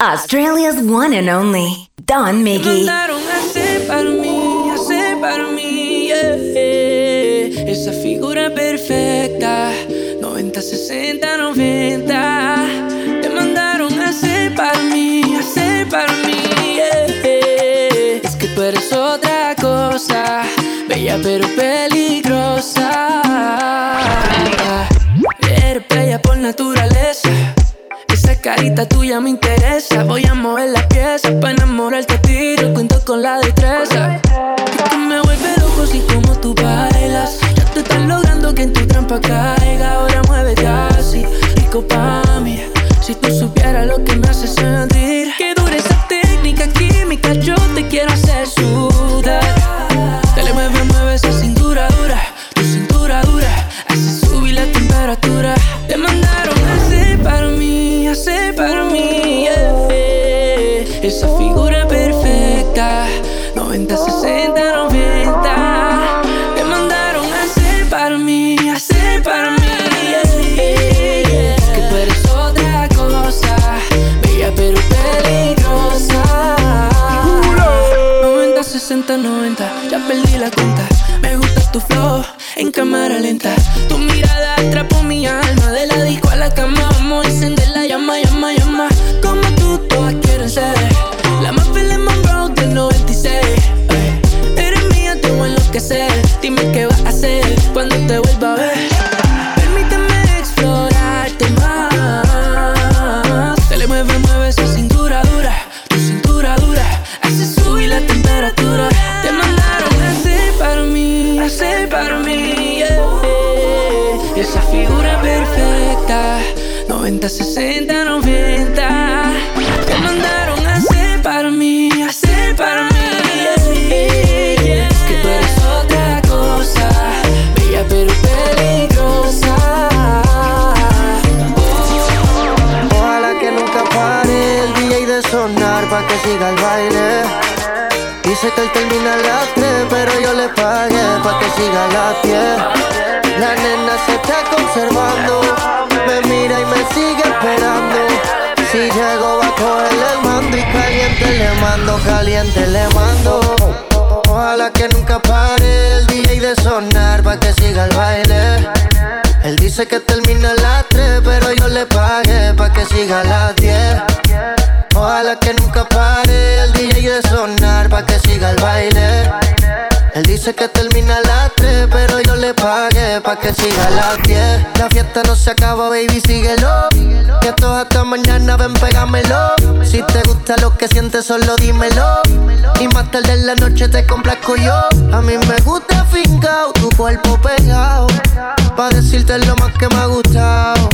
Australia's one and only Don Miggy. Esa figura perfecta, 90, 60, 90. Te mandaron a hacer para mí, a hacer para mí, yeah. Es que tú eres otra cosa, bella pero peligrosa. Eres bella por naturaleza. Carita tuya me interesa. Voy a mover las piezas para enamorarte a ti. Cuento con la destreza. Y tú me vuelves loco si como tú bailas. Ya te estás logrando que en tu trampa caiga. Ahora muévete así, rico pa' mí. Si tú supieras lo que me hace sentir. Dime qué vas a hacer cuando te vuelva dice que termina a las 3, pero yo le pagué pa' que siga a las 10. Ojalá que nunca pare el DJ de sonar pa' que siga el baile. Él dice que termina a las 3, pero yo le pagué pa' que siga a las 10. La fiesta no se acaba, baby, síguelo. Que esto es hasta mañana, ven, pégamelo. Si te gusta lo que sientes, solo dímelo. Y más tarde en la noche te complazco yo. A mí me gusta fincao, tu cuerpo pegado. Pa' decirte lo más que me ha gustado.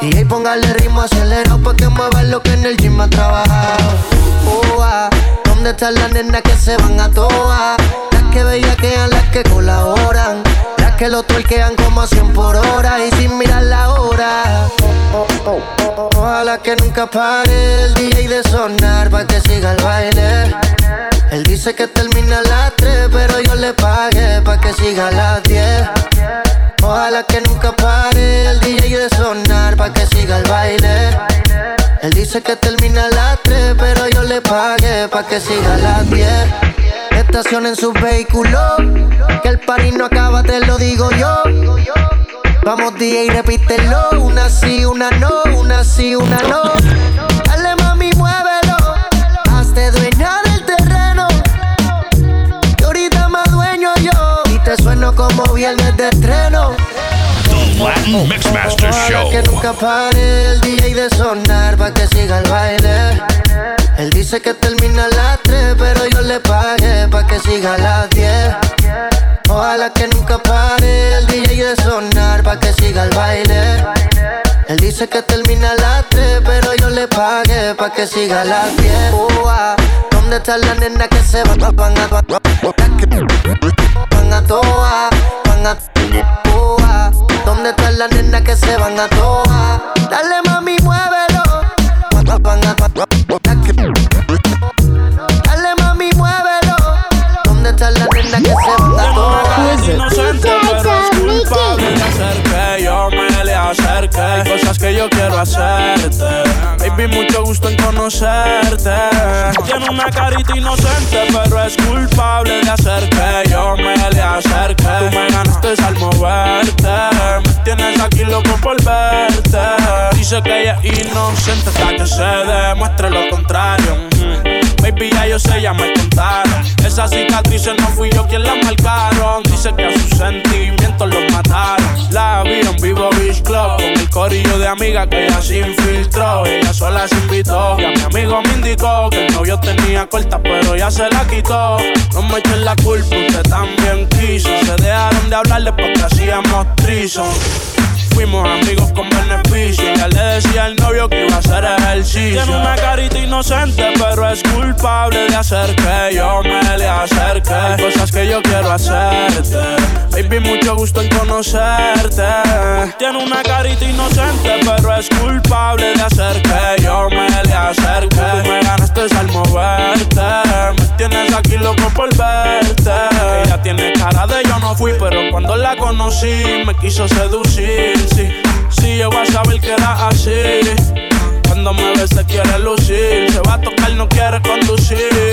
Y ahí póngale ritmo acelerado pa' que muevas lo que en el gym ha trabajado. Oh, ah, ¿Dónde están las nenas que se van a toa? Las que bellaquean, las que colaboran. Las que lo tuerquean como a 100 por hora y sin mirar la hora. Ojalá que nunca pare el DJ de sonar pa' que siga el baile. Él dice que termina las 3, pero yo le pagué pa' que siga las 10. Ojalá que nunca pare el DJ de sonar pa' que siga el baile. Él dice que termina a las 3, pero yo le pagué pa' que siga a las 10. Estacionen sus vehículos, que el party no acaba, te lo digo yo. Vamos DJ, repítelo, una sí, una no, una sí, una no. Dale mami, muévelo, hazte dueña del terreno. Que ahorita más dueño yo, y te sueno como viernes de estreno. Latin Mixmaster Show. que nunca pare el DJ de sonar pa' que siga el baile. Él dice que termina a las 3, pero yo le pagué pa' que siga a las 10. Ojalá que nunca pare el DJ de sonar pa' que siga el baile. Él dice que termina a las 3, pero yo le pagué pa' que siga a las 10. Oh, ah, ¿Dónde están las nenas que se van, van a Van a toa, van a ah. ¿Dónde están las nenas que se van a toa? Baby, mucho gusto en conocerte. Tiene una carita inocente, pero es culpable de hacer yo me le acerque. Tú me ganaste al moverte. Tienes aquí loco por verte. Dice que ella es inocente hasta que se demuestre lo contrario. Baby, ya yo sé, ya me contaron. Esas cicatrices no fui yo quien las marcaron. Dice que a sus sentimientos los mataron. La vi en vivo Beach Club con el corillo de amiga que ella se infiltró. Ella sola se invitó. Y a mi amigo me indicó que el novio tenía corta, pero ya se la quitó. No me echen la culpa, usted también quiso. Se dejaron de hablarle porque hacíamos trison. Fuimos amigos con beneficio. Ya le decía al novio que iba a hacer ejercicio. Tiene una carita inocente, pero es culpable de hacer que yo me le acerque. Cosas que yo quiero hacerte. Baby, mucho gusto en conocerte. Tiene una carita inocente, pero es culpable de hacer que yo me le acerque. Tú me ganaste al moverte. Me tienes aquí loco por verte. Ella tiene cara de yo no fui, pero cuando la conocí me quiso seducir sí. Sí, yo voy a saber que era así. Cuando me ve se quiere lucir. Se va a tocar, no quiere conducir.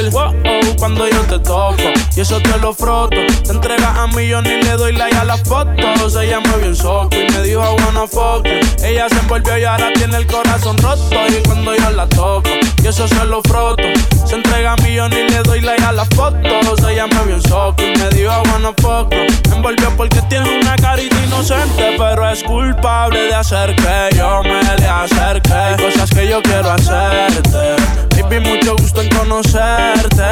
Cuando yo te toco y eso te lo froto. Te entregas a mí, yo ni le doy like a las fotos. Ella me vio en soco y me dijo, wanna fuck Ella se envolvió y ahora tiene el corazón roto. Y cuando yo la toco y eso se lo froto. Se entrega a mí, yo ni le doy like a las fotos. Ella me vio en soco y me dijo, I wanna fuck Me envolvió porque tiene una carita inocente, pero es culpable de hacer que yo me le acerque. Hay cosas que yo quiero hacerte. Baby, mucho gusto en conocerte.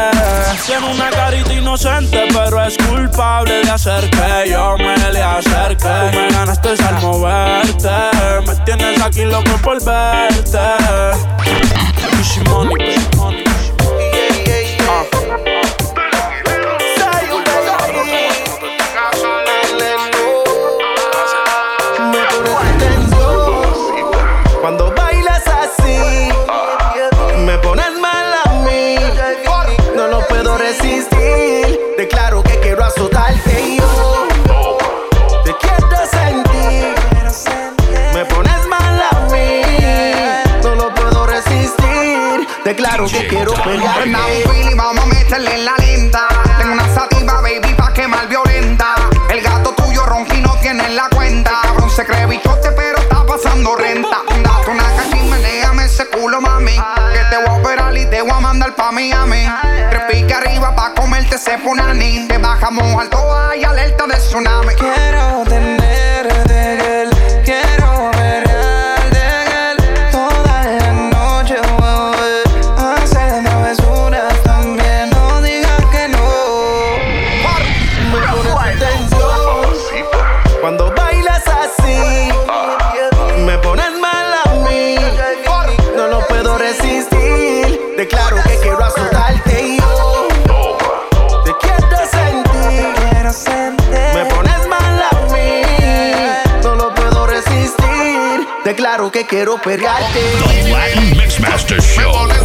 Tiene una carita inocente, pero es culpable de hacer que yo me le acerque. Tú me ganaste al moverte. Me tienes aquí loco por verte. Money, baby. Arriba pa' comerte ese punani. Te bajamos alto, hay alerta de tsunami. Quiero tenerte, quiero pegarte. The Latin Mixmaster Show.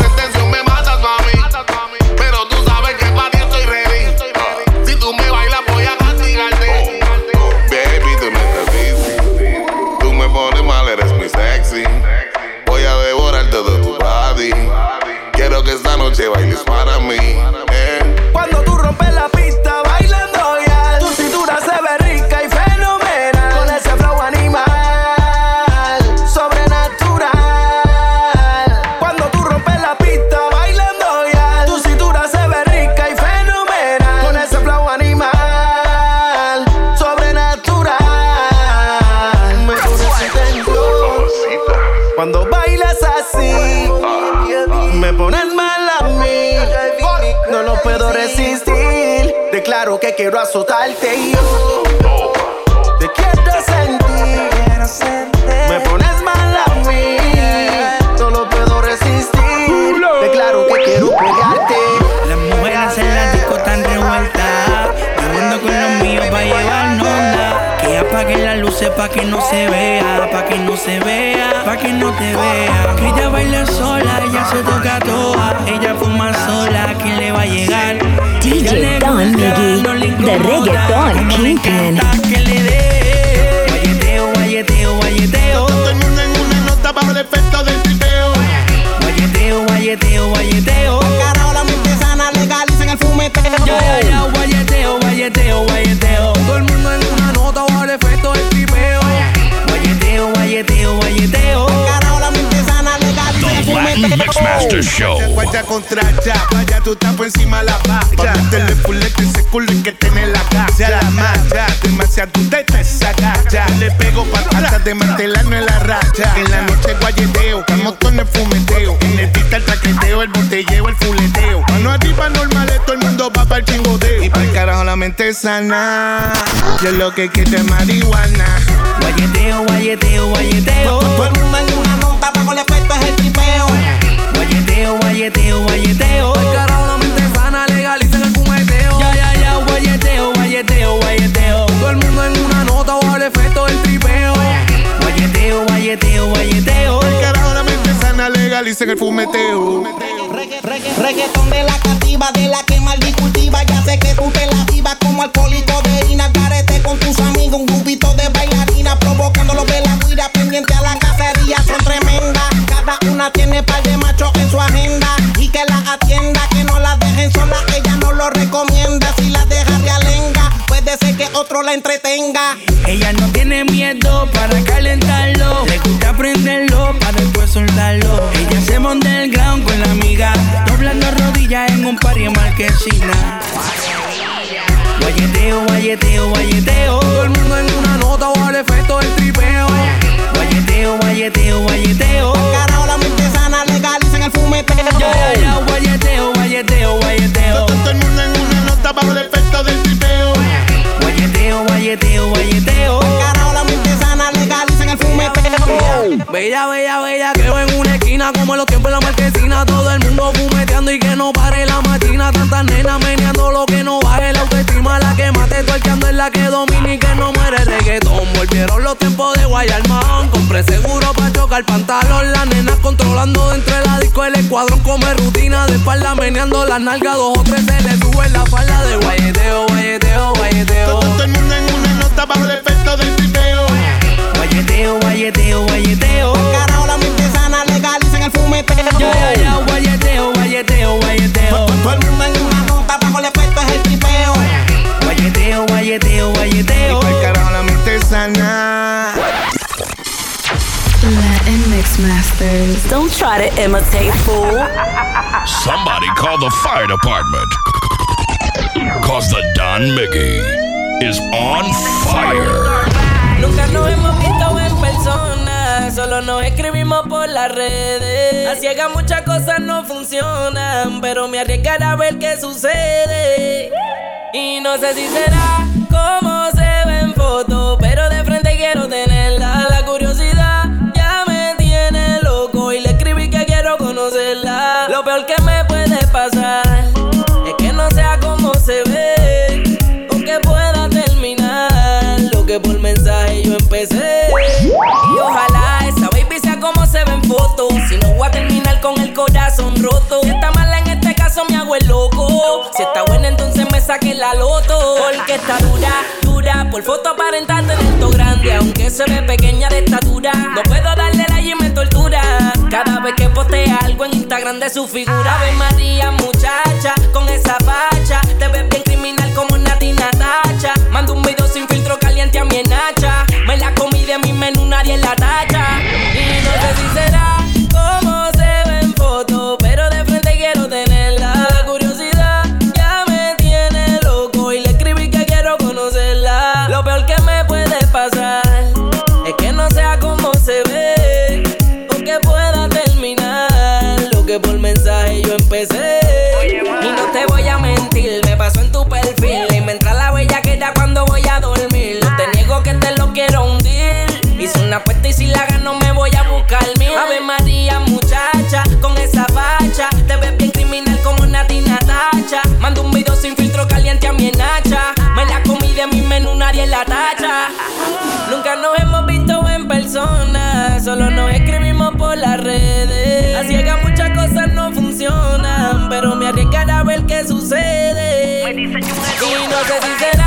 Pa' que no se vea, pa' que no te vea. Que ella baila sola, ella se toca toda. Ella fuma sola, ¿quién le va a llegar? DJ Don gusta, Miggy, no le the reggaeton kingpin. que le dé. Guayeteo, guayeteo, guayeteo. Todo el mundo en una nota bajo el efecto del tripeo. Guayeteo, guayeteo, guayeteo. Carajo, la mente sana, legalicen el fumeteo. Ya, ya, guayeteo, guayeteo, guayeteo. Todo el mundo en una nota bajo el efecto del tripeo. Guayeteo, guayeteo, sana, The Latin. Mixmaster Show. Guacha contra ya, vaya tú estás por encima de la valla. Te fulete ese culo y que tiene la gacha. La malla, demasiado te. Le pego de en la racha. En la noche guayeteo, el fumeteo. En el dita el traqueteo, el botelleo, el fuleteo. Mano arriba normales, todo el mundo va para el chingoteo. El carajo la mente sana. Yo lo que quiero es marihuana. Guayeteo, guayeteo, guayeteo. Todo el mundo en una nota, bajo el efecto es el tripeo. Guayeteo, guayeteo, guayeteo. Carajo, la mente sana, legalicen el fumeteo. Ya, ya, ya, guayeteo, guayeteo, guayeteo. Todo el mundo en una nota bajo el efecto del legalicen el fumeteo. Reggaetón de la cativa, de la que mal cultiva. Ya sé que tú te la vivas como alcohólico de Ina. Carete con tus amigos, un grupito de bailarina. Provocando los de la guira, pendiente a la cacería. Son tremendas. Cada una tiene par de machos en su agenda. Y que la atienda, que no la dejen sola. Ella no lo recomienda. Si la deja de alenga, puede ser que otro la entretenga. Ella no tiene miedo para calentarlo. Le gusta prenderlo para después soltarlo. Rodillas en un party en marquesina. Guayeteo, guayeteo, guayeteo. Todo el mundo en una nota bajo el efecto del tripeo. Guayeteo, guayeteo, guayeteo. Carajo, la mente sana, legalicen el fumeteo. Ya, ya, ya, guayeteo, guayeteo, guayeteo. Todo el mundo en una nota bajo el efecto del tripeo. Guayeteo, guayeteo, guayeteo. Carajo, la mente sana, legalicen el fumeteo. Bella, bella, bella, que en como en los tiempos en la marquesina. Todo el mundo fumeteando y que no pare la matina. Tantas nenas meneando lo que no baje la autoestima. La que mate tuerqueando es la que domina y que no muere reggaetón. Volvieron los tiempos de Guayarmán. Compré seguro para chocar pantalón. Las nenas controlando dentro de la disco. El escuadrón come rutina de espalda meneando las nalgas. Dos o tres se le sube la falda de guayeteo, guayeteo, guayeteo. Todo el mundo en una nota bajo el efecto del tripeo. Guayeteo, guayeteo, guayeteo. Carajo, la sana, legalicen el fumeteo. Ya, ya, ya, guayeteo, guayeteo, guayeteo. Todo el mundo en una nota, bajo el efecto es el tripeo. Guayeteo, guayeteo, guayeteo. Para el carajo la mente sana. Latin Mixmasters. Don't try to imitate, fool. Somebody call the fire department. Cause the Don Mickey is on fire. Nunca nos hemos visto en persona, solo nos escribimos por las redes. A ciegas muchas cosas no funcionan, pero me arriesgaré a ver qué sucede. Y no sé si será como se ve en foto, pero de frente quiero tenerla. La curiosidad ya me tiene loco y le escribí que quiero conocerla. Lo peor que me puede pasar entonces me saque la loto. Porque está dura, dura. Por foto aparenta tener todo grande. Aunque se ve pequeña de estatura. No puedo darle la y me tortura. Cada vez que postea algo en Instagram de su figura. Ave María, muchacha, con esa facha. Te ves bien criminal como una tina tacha. Mando un video sin filtro caliente a mi enacha. Me la comí de mi menú, nadie la tacha. Las redes. A ciegas muchas cosas no funcionan, pero me arriesgaré a ver qué sucede. Y no sé si será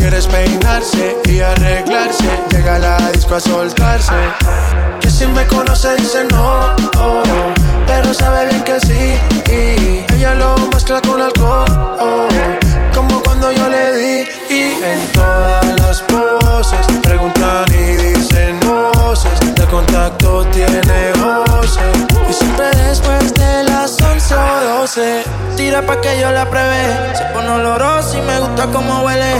quieres peinarse y arreglarse. Llega a la disco a soltarse. Que si me conoce dice no, pero sabe bien que sí. Y ella lo mezcla con alcohol, oh, como cuando yo le di. En todas las poses preguntan y dicen voces. El contacto tiene voces. Y siempre después de las 11 o 12, tira pa' que yo la pruebe. Se pone oloroso y me gusta como huele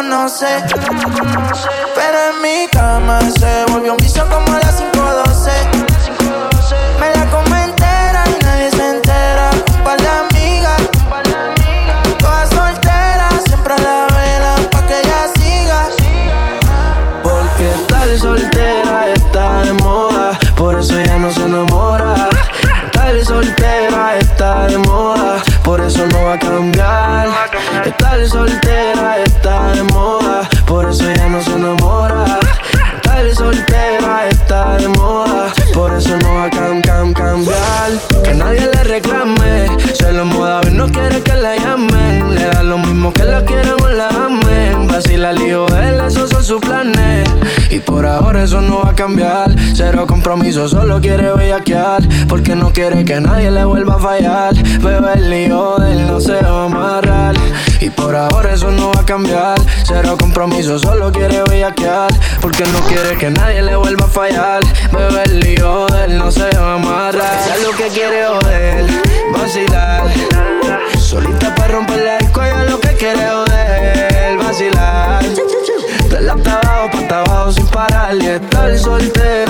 conoce. solo quiere bellaquear. Porque no quiere que nadie le vuelva a fallar. Bebe el lío de él, no se va a amarrar. Y por ahora eso no va a cambiar. Cero compromiso, solo quiere bellaquear. Porque no quiere que nadie le vuelva a fallar. Bebe el lío de él, no se va a amarrar. Es lo que quiere joder, vacilar. Solita para romperle el cuello, lo que quiere joder, vacilar. De la abajo, pa' abajo sin parar y estar soltero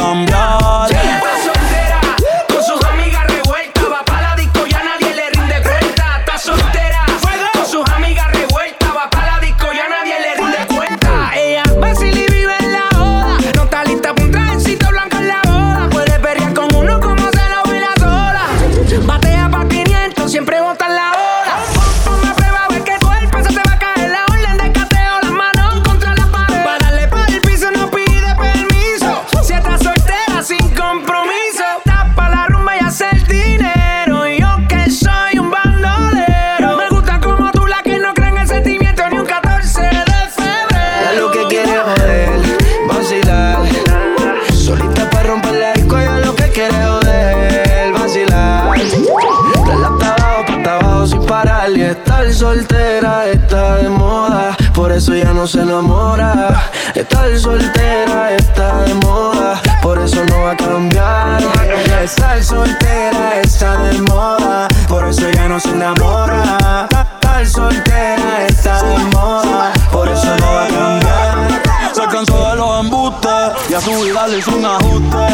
Soltera está de moda, por eso ya no se enamora. Estar soltera está de moda, por eso no va a cambiar. Se cansó de los embustes y a su vida le hizo un ajuste.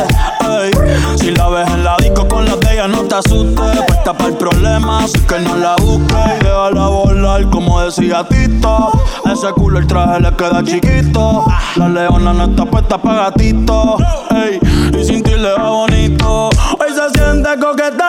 Si la ves en la disco con la de ella, no te asustes. Puesta para el problema, así que no la busques. Y déjala volar, como decía Tito. Ese culo el traje le queda chiquito. La leona no está puesta para gatito. Ey. Y sin ti le va bonito. Coqueta,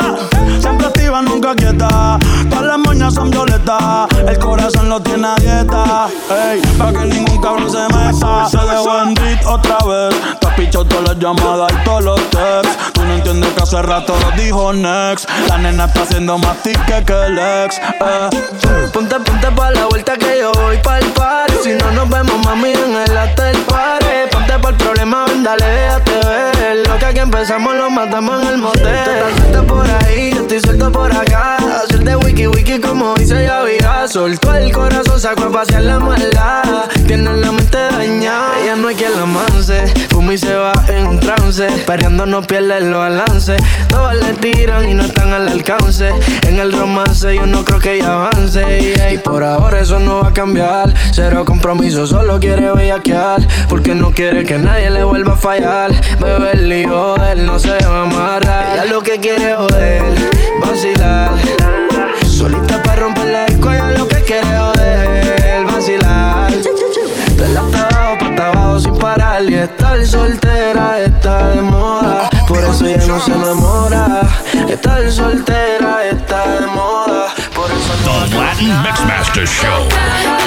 siempre activa, nunca quieta. Todas las moñas son violetas, el corazón lo tiene a dieta. Ey, pa' que ningún cabrón se meta. Se dejó en beat otra vez. Te has pichado todas las llamadas y todos los texts. Tú no entiendes que hace rato lo dijo Next. La nena está haciendo más tique que el ex. Eh. Ponte, ponte pa' la vuelta que yo voy pa'l party. Si no nos vemos, mami, en el after party. Por el problema, ven, dale, déjate ver. Lo que aquí empezamos lo matamos en el motel. Tú estás suelta por ahí, yo estoy suelto por acá. Wiki wiki como dice ya vida. Soltó el corazón, sacó a pasear la maldad. Tiene la mente dañada, ella no hay quien la manse. Fuma y se va en un trance. Perreando no pierde el balance. Todas le tiran y no están al alcance. En el romance yo no creo que ella avance. Y por ahora eso no va a cambiar. Cero compromiso, solo quiere bellaquear. Porque no quiere que nadie le vuelva a fallar. Bebe el lío de él, no se va a amarrar. Ella lo que quiere joder, vacilar. Mixmaster Show.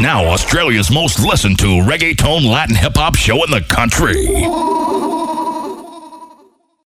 Now Australia's most listened to reggaeton Latin hip hop show in the country.